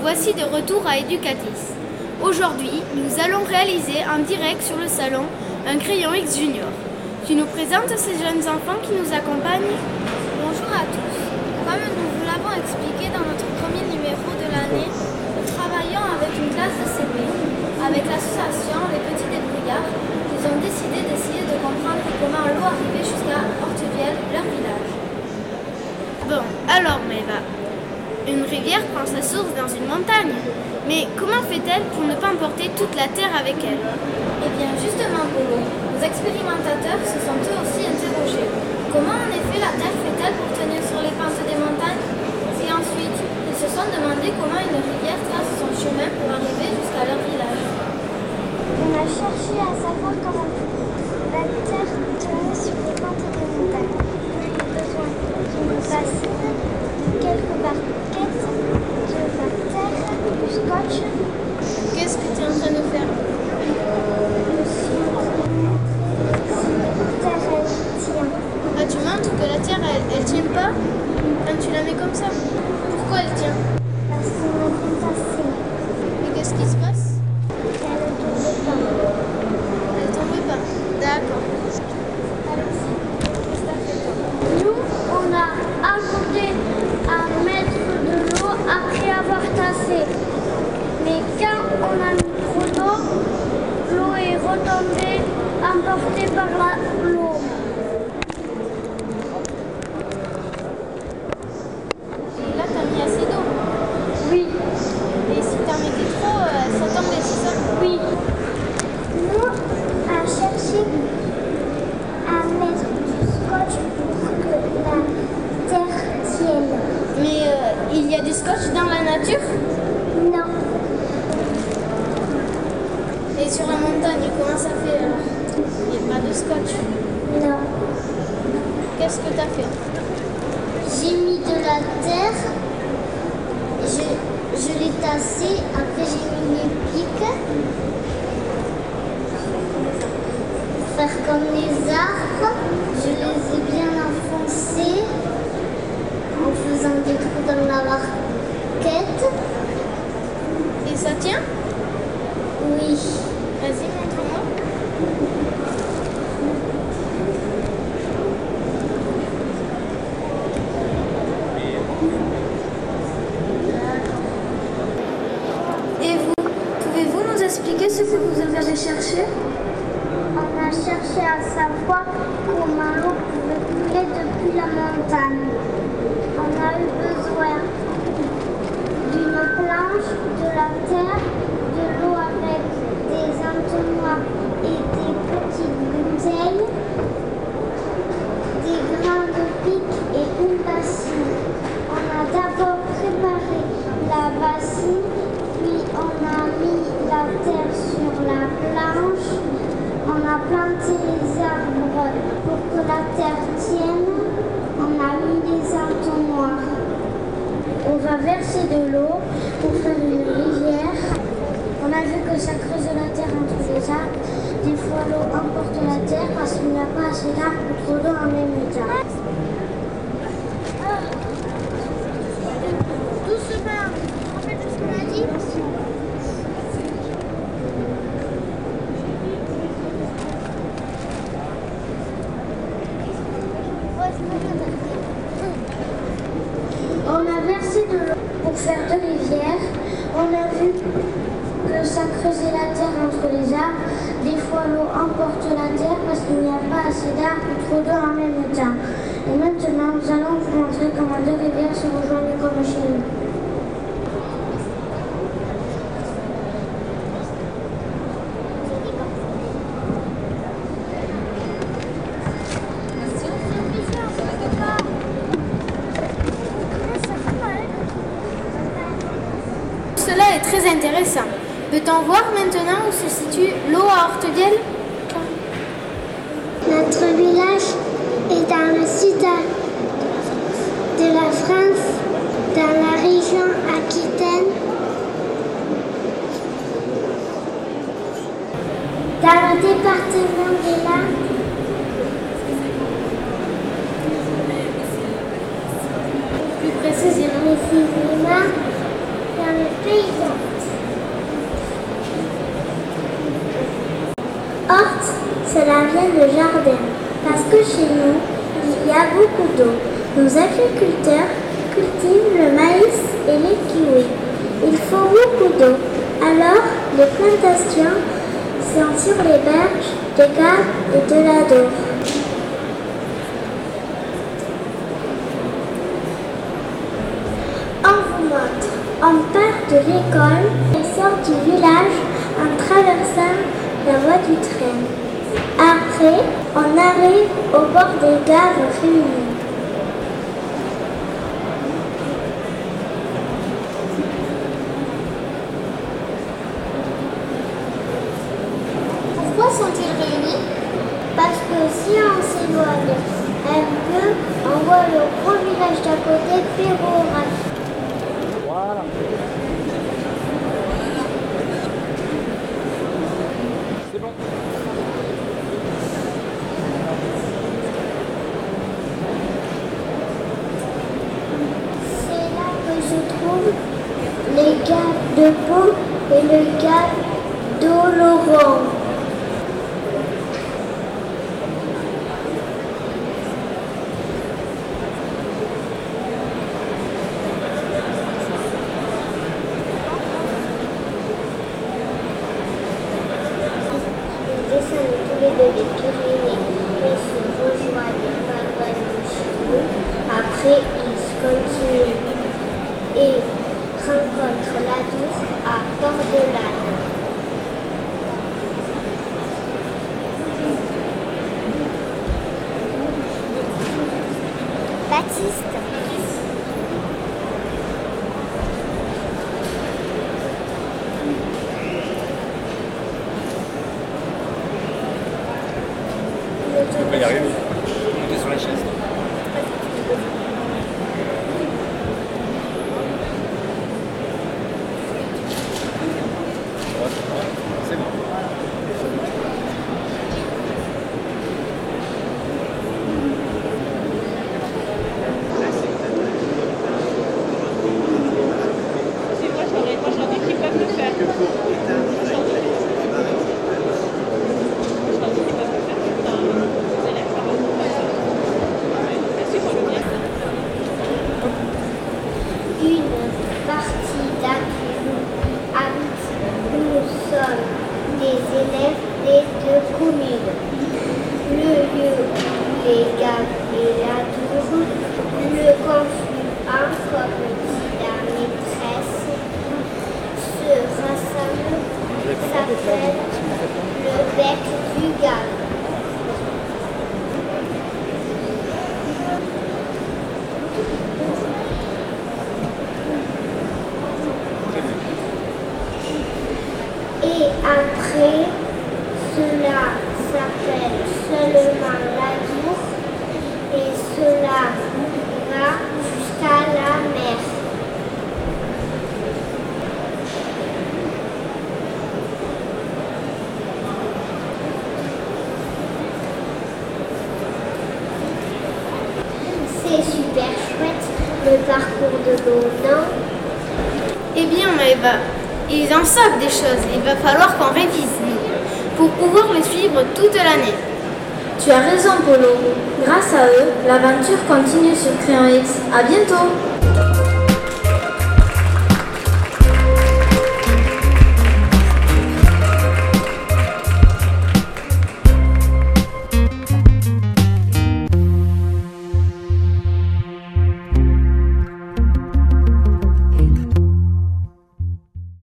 voici de retour à Educatis. Aujourd'hui, nous allons réaliser en direct sur le salon un crayon X Junior. Tu nous présentes ces jeunes enfants qui nous accompagnent Bonjour à tous. Comme nous vous l'avons expliqué dans notre premier numéro de l'année, nous travaillons avec une classe de CP. Avec l'association Les Petits Débrouillards, ils ont décidé d'essayer de comprendre comment l'eau arrivait jusqu'à Hortevielle, leur village. Bon, alors Maëva, une rivière prend sa source dans une montagne. Mais comment fait-elle pour ne pas emporter toute la terre avec elle? Eh bien, justement, Polo, nos expérimentateurs se sont eux aussi interrogés. Comment en effet la terre fait-elle pour tenir sur les pentes des montagnes? Et ensuite, ils se sont demandé comment une rivière trace son chemin pour arriver jusqu'à leur village. On a cherché à savoir comment la terre tu la mets comme ça. Pourquoi elle tient a fait tasser, Et qu'est-ce qui se passe elle ne tombe pas. Elle tombe pas. D'accord. Nous, on a ajouté à mettre de l'eau après avoir tassé. Mais quand on a mis trop d'eau, l'eau est retombée, emportée par la- l'eau. Et là, tu as mis assez d'eau. Oui, Et si tu en mettais trop, euh, ça tombait, c'est ça oui. Nous, on a cherché à mettre du scotch pour que la terre tienne. Mais euh, il y a du scotch dans la nature Non, Et comment ça fait alors Il n'y a pas de scotch. non. Qu'est-ce que tu as fait J'ai mis de la terre, je, je l'ai tassé, après j'ai mis mes pics faire comme les arbres. Je les ai bien enfoncés en faisant des trous dans la barquette. Et ça tient Oui, Vas-y, montre-moi. Et vous, pouvez-vous nous expliquer ce que vous avez cherché on a cherché à savoir comment l'eau pouvait couler depuis la montagne. On a eu besoin d'une planche, de la terre, de l'eau avec des entonnoirs et des petites bouteilles, des grains de pique et une bassine. On a d'abord préparé la bassine, puis on a mis la terre sur la planche. On a planté les arbres pour que la terre tienne. On a mis des entonnoirs. On va verser de l'eau pour faire une rivière. On a vu que ça creuse la terre entre les arbres. Des fois, l'eau emporte la terre parce qu'il n'y a pas assez d'arbres ou trop d'eau en même temps. Doucement, tu te rappelles de ce qu'on a dit On a versé de l'eau pour faire de rivières. On a vu que ça creusait la terre entre les arbres. Des fois, l'eau emporte la terre parce qu'il n'y a pas assez d'arbres ou trop d'eau en même temps. Et maintenant, nous allons vous montrer comment deux rivières se rejoignent comme chez nous. Cela très intéressant. Peut-on voir maintenant où se situe l'eau à Hortevielle Notre village est dans le sud de la France, dans la région Aquitaine. Dans le département des Landes. Plus précisément Précisément, dans dans le paysan. Horte, cela vient de jardin, parce que chez nous, il y a beaucoup d'eau. Nos agriculteurs cultivent le maïs et les kiwis. Il faut beaucoup d'eau. Alors, les plantations sont sur les berges de Gare et de l'Adour. On vous montre. On part de l'école et sort du village en traversant la voie du train. Après, on arrive au bord des gares féminines. Pourquoi sont-ils réunis Parce que si on s'éloigne un peu, on voit le gros village d'à côté, Pérorac. C'est là que se trouvent les gaves de Pau et le gave d'Oloron. Descendent tous les deux des Pyrénées et se rejoignent par Chibou. Après, ils continuent et rencontrent l'Adour à Port-de-Lanne. Baptiste. On va y arriver. Montez sur la chaise. C'est bon. Moi, j'en ai, moi, j'en ai qui peuvent le faire. J'en ai. J'en ai qui peuvent le faire. Putain, les élèves, ça va pas ça. Merci, moi, je veux bien. Une partie d'Aquilou habite où nous sommes des élèves des deux communes. Le lieu où les gaves et la tour, le conflit entre dit la maîtresse, se rassemble, s'appelle le bec du gave. Et après, cela s'appelle seulement l'amour et cela va jusqu'à la mer. C'est super chouette le parcours de l'eau, non Eh bien, Maëva, ils en savent des choses. Il va falloir qu'on révise, nous, pour pouvoir les suivre toute l'année. Tu as raison, Polo. Grâce à eux, l'aventure continue sur Crayon X. À bientôt!